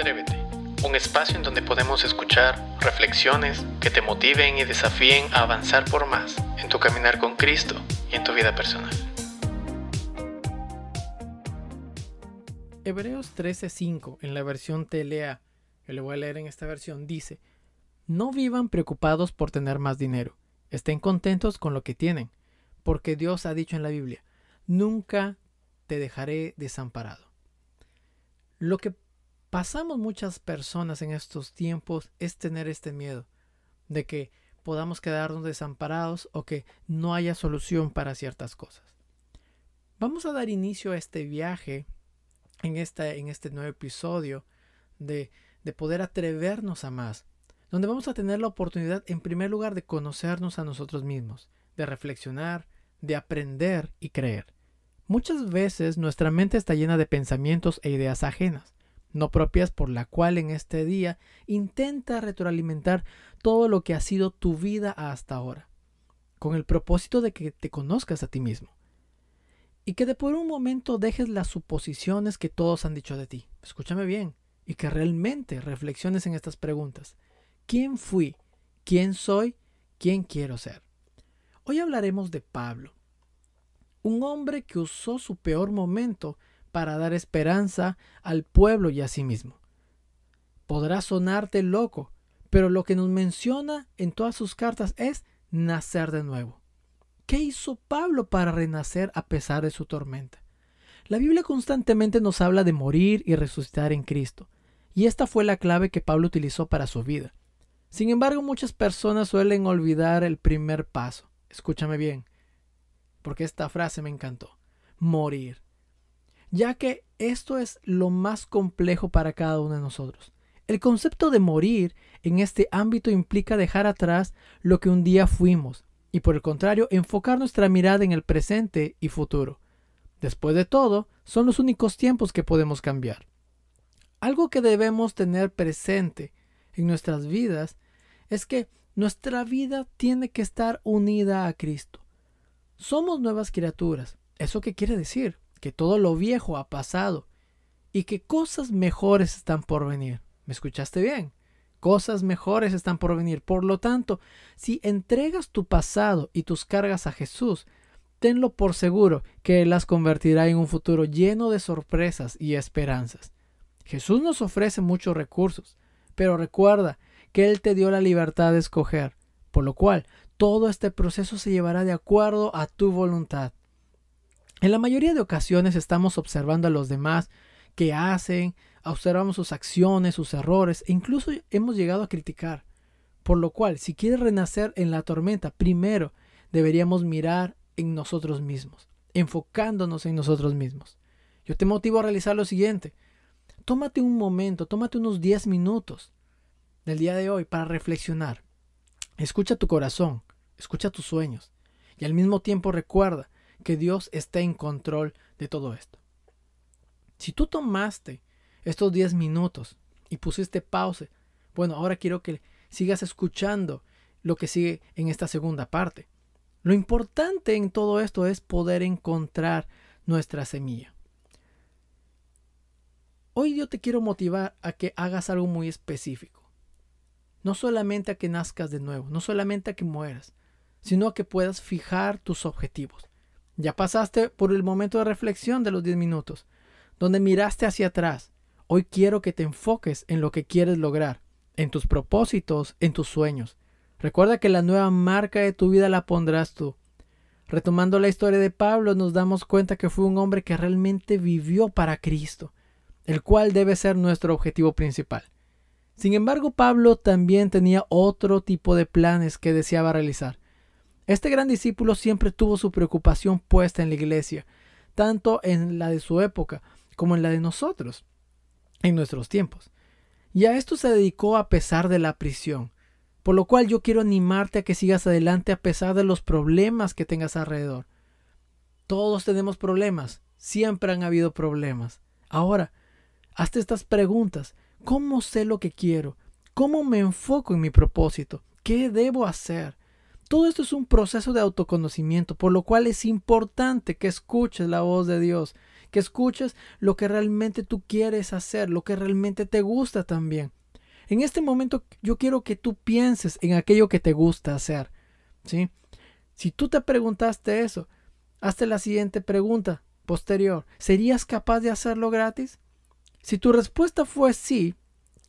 Atrévete, un espacio en donde podemos escuchar reflexiones que te motiven y desafíen a avanzar por más en tu caminar con Cristo y en tu vida personal. Hebreos 13:5 en la versión TLA, que le voy a leer en esta versión, dice, No vivan preocupados por tener más dinero, estén contentos con lo que tienen, porque Dios ha dicho en la Biblia, Nunca te dejaré desamparado. Lo que pasamos muchas personas en estos tiempos es tener este miedo de que podamos quedarnos desamparados o que no haya solución para ciertas cosas. Vamos a dar inicio a este viaje en, esta, en este nuevo episodio de, de poder atrevernos a más, donde vamos a tener la oportunidad en primer lugar de conocernos a nosotros mismos, de reflexionar, de aprender y creer. Muchas veces nuestra mente está llena de pensamientos e ideas ajenas, no propias por la cual en este día intenta retroalimentar todo lo que ha sido tu vida hasta ahora, con el propósito de que te conozcas a ti mismo y que de por un momento dejes las suposiciones que todos han dicho de ti. Escúchame bien y que realmente reflexiones en estas preguntas. ¿Quién fui? ¿Quién soy? ¿Quién quiero ser? Hoy hablaremos de Pablo, un hombre que usó su peor momento para dar esperanza al pueblo y a sí mismo. Podrá sonarte loco, pero lo que nos menciona en todas sus cartas es nacer de nuevo. ¿Qué hizo Pablo para renacer a pesar de su tormenta? La Biblia constantemente nos habla de morir y resucitar en Cristo, y esta fue la clave que Pablo utilizó para su vida. Sin embargo, muchas personas suelen olvidar el primer paso. Escúchame bien, porque esta frase me encantó. Morir. Ya que esto es lo más complejo para cada uno de nosotros. El concepto de morir en este ámbito implica dejar atrás lo que un día fuimos y por el contrario enfocar nuestra mirada en el presente y futuro. Después de todo, son los únicos tiempos que podemos cambiar. Algo que debemos tener presente en nuestras vidas es que nuestra vida tiene que estar unida a Cristo. Somos nuevas criaturas. ¿Eso qué quiere decir? Que todo lo viejo ha pasado y que cosas mejores están por venir. ¿Me escuchaste bien? Cosas mejores están por venir. Por lo tanto, si entregas tu pasado y tus cargas a Jesús, tenlo por seguro que Él las convertirá en un futuro lleno de sorpresas y esperanzas. Jesús nos ofrece muchos recursos, pero recuerda que Él te dio la libertad de escoger, por lo cual todo este proceso se llevará de acuerdo a tu voluntad. En la mayoría de ocasiones estamos observando a los demás que hacen, observamos sus acciones, sus errores e incluso hemos llegado a criticar. Por lo cual, si quieres renacer en la tormenta, primero deberíamos mirar en nosotros mismos, enfocándonos en nosotros mismos. Yo te motivo a realizar lo siguiente. Tómate un momento, tómate unos 10 minutos del día de hoy para reflexionar. Escucha tu corazón, escucha tus sueños y al mismo tiempo recuerda que Dios está en control de todo esto. Si tú tomaste estos 10 minutos y pusiste pausa, bueno, ahora quiero que sigas escuchando lo que sigue en esta segunda parte. Lo importante en todo esto es poder encontrar nuestra semilla. Hoy yo te quiero motivar a que hagas algo muy específico. No solamente a que nazcas de nuevo, no solamente a que mueras, sino que puedas fijar tus objetivos. Ya pasaste por el momento de reflexión de los 10 minutos, donde miraste hacia atrás. Hoy quiero que te enfoques en lo que quieres lograr, en tus propósitos, en tus sueños. Recuerda que la nueva marca de tu vida la pondrás tú. Retomando la historia de Pablo, nos damos cuenta que fue un hombre que realmente vivió para Cristo, el cual debe ser nuestro objetivo principal. Sin embargo, Pablo también tenía otro tipo de planes que deseaba realizar. Este gran discípulo siempre tuvo su preocupación puesta en la iglesia, tanto en la de su época como en la de nosotros, en nuestros tiempos. Y a esto se dedicó a pesar de la prisión, por lo cual yo quiero animarte a que sigas adelante a pesar de los problemas que tengas alrededor. Todos tenemos problemas, siempre han habido problemas. Ahora, hazte estas preguntas. ¿Cómo sé lo que quiero? ¿Cómo me enfoco en mi propósito? ¿Qué debo hacer? Todo esto es un proceso de autoconocimiento, por lo cual es importante que escuches la voz de Dios, que escuches lo que realmente tú quieres hacer, lo que realmente te gusta también. En este momento yo quiero que tú pienses en aquello que te gusta hacer, ¿sí? Si tú te preguntaste eso, hazte la siguiente pregunta posterior. ¿Serías capaz de hacerlo gratis? Si tu respuesta fue sí,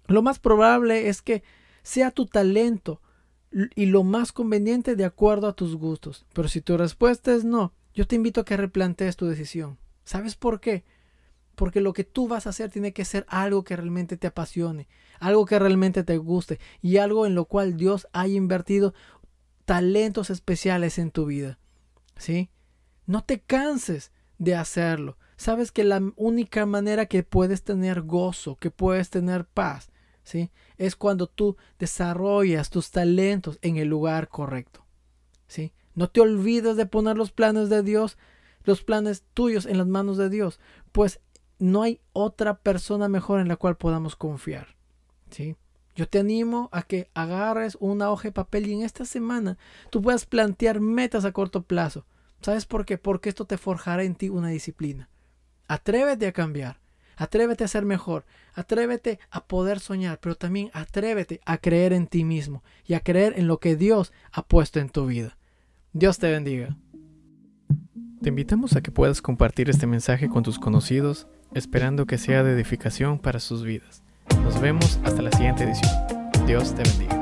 lo más probable es que sea tu talento y lo más conveniente de acuerdo a tus gustos. Pero si tu respuesta es no, yo te invito a que replantees tu decisión. ¿Sabes por qué? Porque lo que tú vas a hacer tiene que ser algo que realmente te apasione, algo que realmente te guste y algo en lo cual Dios haya invertido talentos especiales en tu vida. ¿Sí? No te canses de hacerlo. Sabes que la única manera que puedes tener gozo, que puedes tener paz, ¿sí? Es cuando tú desarrollas tus talentos en el lugar correcto, ¿sí? No te olvides de poner los planes de Dios, los planes tuyos en las manos de Dios, pues no hay otra persona mejor en la cual podamos confiar, ¿sí? Yo te animo a que agarres una hoja de papel y en esta semana tú puedas plantear metas a corto plazo. ¿Sabes por qué? Porque esto te forjará en ti una disciplina. Atrévete a cambiar. Atrévete a ser mejor, atrévete a poder soñar, pero también atrévete a creer en ti mismo y a creer en lo que Dios ha puesto en tu vida. Dios te bendiga. Te invitamos a que puedas compartir este mensaje con tus conocidos, esperando que sea de edificación para sus vidas. Nos vemos hasta la siguiente edición. Dios te bendiga.